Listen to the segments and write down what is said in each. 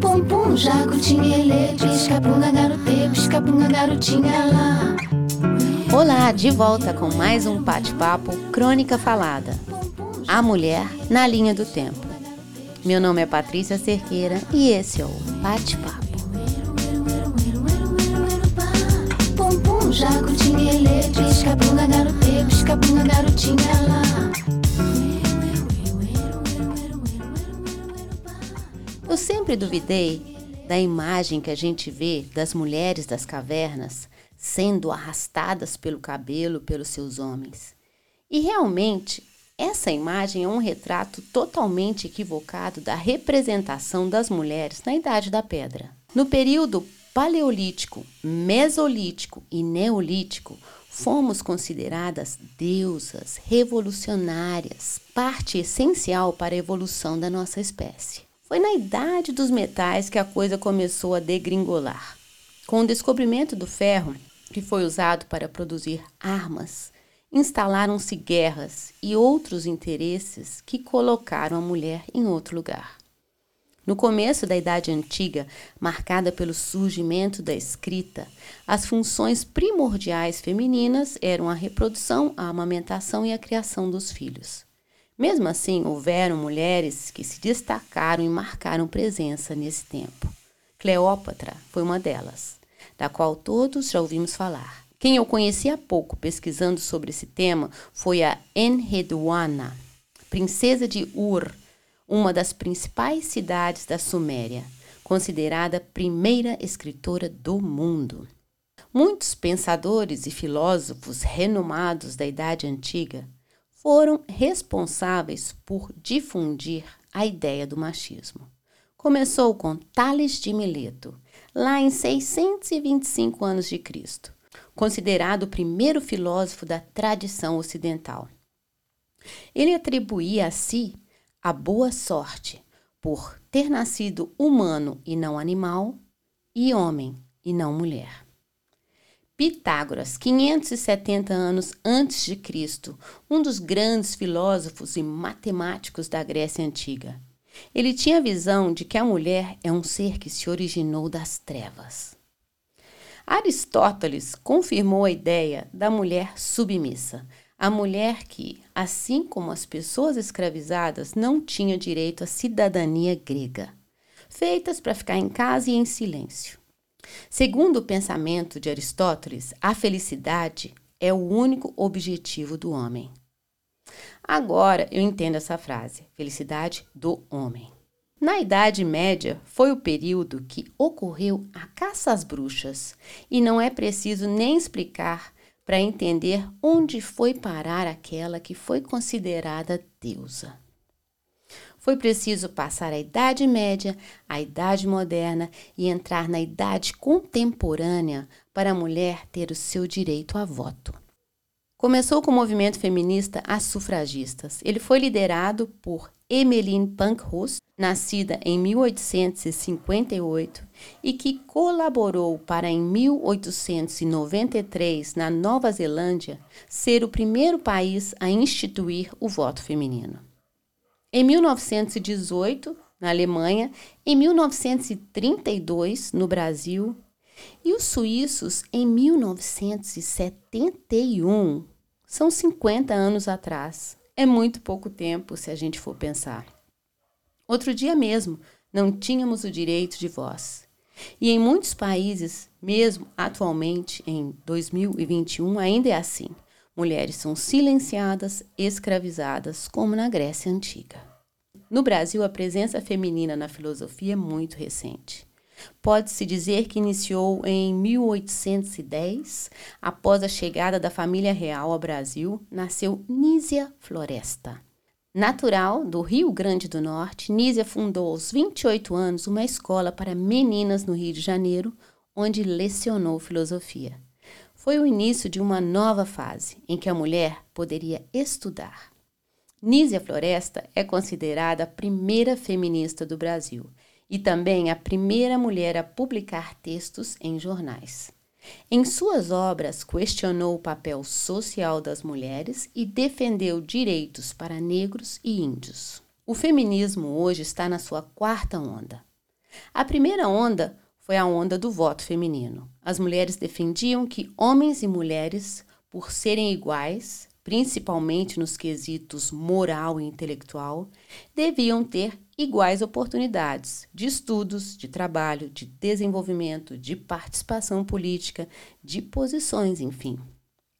Pum pum, jacutinha, pisca punga garote, pisca punga garotinha lá. Olá, de volta com mais um bate-papo Crônica Falada. A mulher na linha do tempo. Meu nome é Patrícia Cerqueira e esse é o Bate-Papo. Pum pum, jacutinha, pisca punga garote, pisca punga garotinha lá. Sempre duvidei da imagem que a gente vê das mulheres das cavernas sendo arrastadas pelo cabelo pelos seus homens. E realmente, essa imagem é um retrato totalmente equivocado da representação das mulheres na Idade da Pedra. No período Paleolítico, Mesolítico e Neolítico, fomos consideradas deusas revolucionárias, parte essencial para a evolução da nossa espécie. Foi na idade dos metais que a coisa começou a degringolar. Com o descobrimento do ferro, que foi usado para produzir armas, instalaram-se guerras e outros interesses que colocaram a mulher em outro lugar. No começo da Idade Antiga, marcada pelo surgimento da escrita, as funções primordiais femininas eram a reprodução, a amamentação e a criação dos filhos. Mesmo assim, houveram mulheres que se destacaram e marcaram presença nesse tempo. Cleópatra foi uma delas, da qual todos já ouvimos falar. Quem eu conheci há pouco pesquisando sobre esse tema foi a Enheduanna, princesa de Ur, uma das principais cidades da Suméria, considerada primeira escritora do mundo. Muitos pensadores e filósofos renomados da Idade Antiga foram responsáveis por difundir a ideia do machismo. Começou com Tales de Mileto, lá em 625 anos de Cristo, considerado o primeiro filósofo da tradição ocidental. Ele atribuía a si a boa sorte por ter nascido humano e não animal, e homem e não mulher. Pitágoras, 570 anos antes de Cristo, um dos grandes filósofos e matemáticos da Grécia antiga. Ele tinha a visão de que a mulher é um ser que se originou das trevas. Aristóteles confirmou a ideia da mulher submissa, a mulher que, assim como as pessoas escravizadas, não tinha direito à cidadania grega, feitas para ficar em casa e em silêncio. Segundo o pensamento de Aristóteles, a felicidade é o único objetivo do homem. Agora eu entendo essa frase: felicidade do homem. Na Idade Média foi o período que ocorreu a caça às bruxas, e não é preciso nem explicar para entender onde foi parar aquela que foi considerada deusa. Foi preciso passar a Idade Média, a Idade Moderna e entrar na Idade Contemporânea para a mulher ter o seu direito a voto. Começou com o movimento feminista As Sufragistas. Ele foi liderado por Emmeline Pankhurst, nascida em 1858 e que colaborou para em 1893 na Nova Zelândia ser o primeiro país a instituir o voto feminino. Em 1918, na Alemanha, em 1932, no Brasil, e os suíços em 1971. São 50 anos atrás. É muito pouco tempo se a gente for pensar. Outro dia mesmo, não tínhamos o direito de voz. E em muitos países, mesmo atualmente em 2021, ainda é assim. Mulheres são silenciadas, escravizadas, como na Grécia Antiga. No Brasil, a presença feminina na filosofia é muito recente. Pode-se dizer que iniciou em 1810, após a chegada da família real ao Brasil, nasceu Nísia Floresta. Natural do Rio Grande do Norte, Nísia fundou aos 28 anos uma escola para meninas no Rio de Janeiro, onde lecionou filosofia foi o início de uma nova fase em que a mulher poderia estudar. Nízia Floresta é considerada a primeira feminista do Brasil e também a primeira mulher a publicar textos em jornais. Em suas obras, questionou o papel social das mulheres e defendeu direitos para negros e índios. O feminismo hoje está na sua quarta onda. A primeira onda foi a onda do voto feminino. As mulheres defendiam que homens e mulheres, por serem iguais, principalmente nos quesitos moral e intelectual, deviam ter iguais oportunidades de estudos, de trabalho, de desenvolvimento, de participação política, de posições, enfim.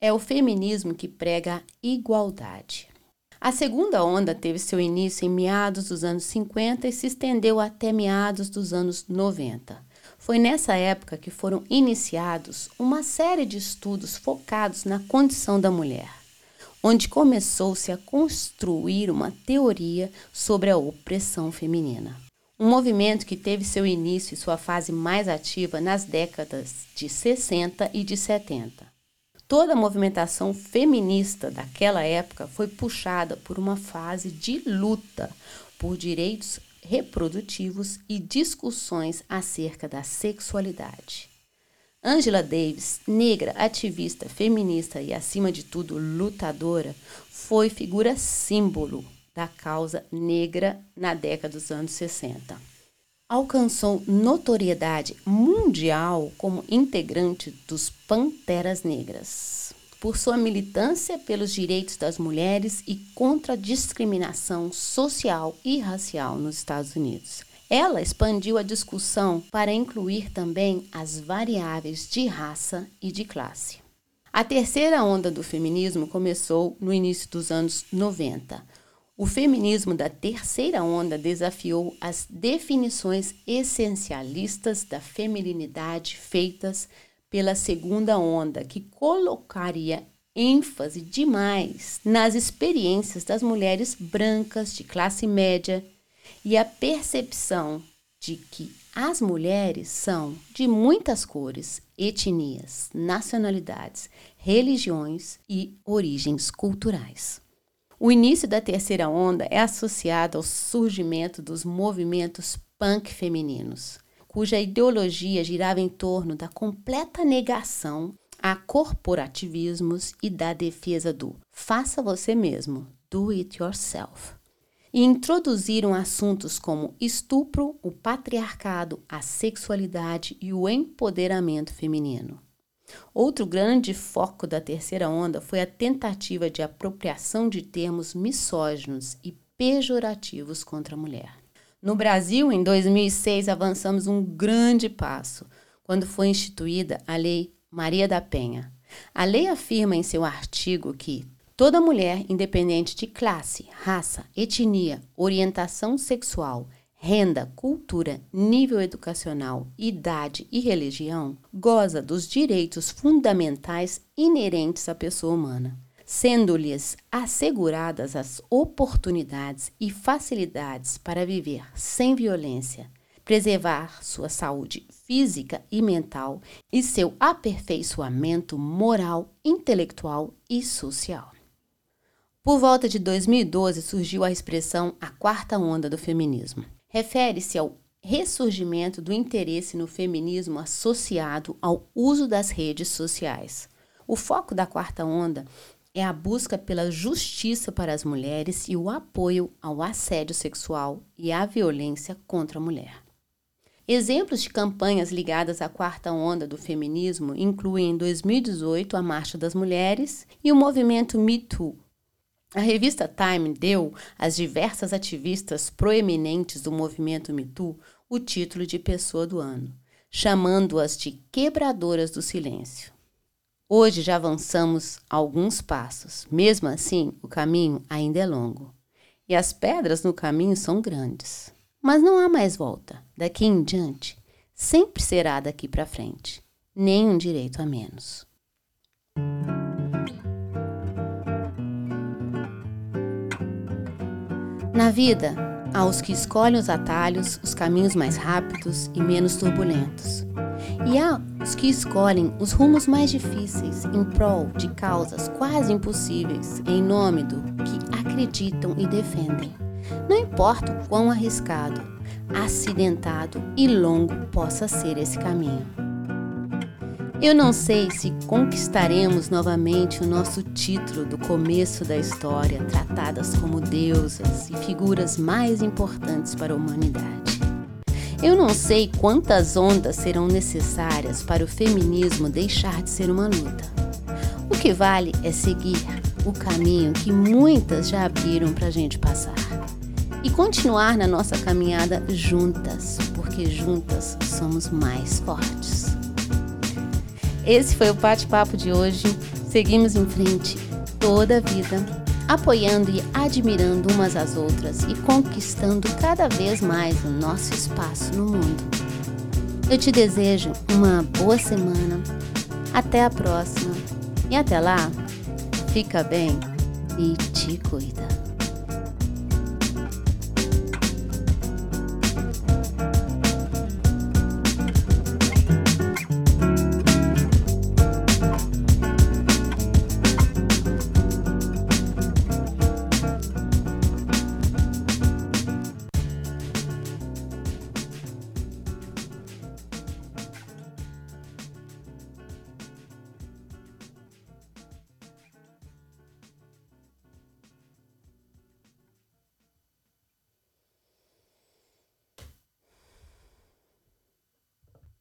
É o feminismo que prega a igualdade. A segunda onda teve seu início em meados dos anos 50 e se estendeu até meados dos anos 90. Foi nessa época que foram iniciados uma série de estudos focados na condição da mulher, onde começou-se a construir uma teoria sobre a opressão feminina. Um movimento que teve seu início e sua fase mais ativa nas décadas de 60 e de 70. Toda a movimentação feminista daquela época foi puxada por uma fase de luta por direitos reprodutivos e discussões acerca da sexualidade. Angela Davis, negra, ativista, feminista e, acima de tudo, lutadora, foi figura símbolo da causa negra na década dos anos 60. Alcançou notoriedade mundial como integrante dos Panteras Negras, por sua militância pelos direitos das mulheres e contra a discriminação social e racial nos Estados Unidos. Ela expandiu a discussão para incluir também as variáveis de raça e de classe. A terceira onda do feminismo começou no início dos anos 90 o feminismo da terceira onda desafiou as definições essencialistas da feminilidade feitas pela segunda onda, que colocaria ênfase demais nas experiências das mulheres brancas de classe média e a percepção de que as mulheres são de muitas cores, etnias, nacionalidades, religiões e origens culturais. O início da terceira onda é associado ao surgimento dos movimentos punk femininos, cuja ideologia girava em torno da completa negação a corporativismos e da defesa do faça você mesmo, do it yourself. E introduziram assuntos como estupro, o patriarcado, a sexualidade e o empoderamento feminino. Outro grande foco da terceira onda foi a tentativa de apropriação de termos misóginos e pejorativos contra a mulher. No Brasil, em 2006, avançamos um grande passo quando foi instituída a Lei Maria da Penha. A lei afirma em seu artigo que toda mulher, independente de classe, raça, etnia, orientação sexual, renda, cultura, nível educacional, idade e religião, goza dos direitos fundamentais inerentes à pessoa humana, sendo-lhes asseguradas as oportunidades e facilidades para viver sem violência, preservar sua saúde física e mental e seu aperfeiçoamento moral, intelectual e social. Por volta de 2012 surgiu a expressão a quarta onda do feminismo refere-se ao ressurgimento do interesse no feminismo associado ao uso das redes sociais. O foco da quarta onda é a busca pela justiça para as mulheres e o apoio ao assédio sexual e à violência contra a mulher. Exemplos de campanhas ligadas à quarta onda do feminismo incluem em 2018 a Marcha das Mulheres e o movimento Me Too, a revista Time deu às diversas ativistas proeminentes do movimento Me Too o título de Pessoa do Ano, chamando-as de quebradoras do silêncio. Hoje já avançamos alguns passos, mesmo assim, o caminho ainda é longo. E as pedras no caminho são grandes. Mas não há mais volta. Daqui em diante, sempre será daqui para frente. Nem um direito a menos. Na vida, há os que escolhem os atalhos, os caminhos mais rápidos e menos turbulentos. E há os que escolhem os rumos mais difíceis em prol de causas quase impossíveis em nome do que acreditam e defendem. Não importa o quão arriscado, acidentado e longo possa ser esse caminho. Eu não sei se conquistaremos novamente o nosso título do começo da história, tratadas como deusas e figuras mais importantes para a humanidade. Eu não sei quantas ondas serão necessárias para o feminismo deixar de ser uma luta. O que vale é seguir o caminho que muitas já abriram para a gente passar e continuar na nossa caminhada juntas, porque juntas somos mais fortes. Esse foi o bate-papo de hoje. Seguimos em frente toda a vida, apoiando e admirando umas às outras e conquistando cada vez mais o nosso espaço no mundo. Eu te desejo uma boa semana. Até a próxima. E até lá, fica bem e te cuida.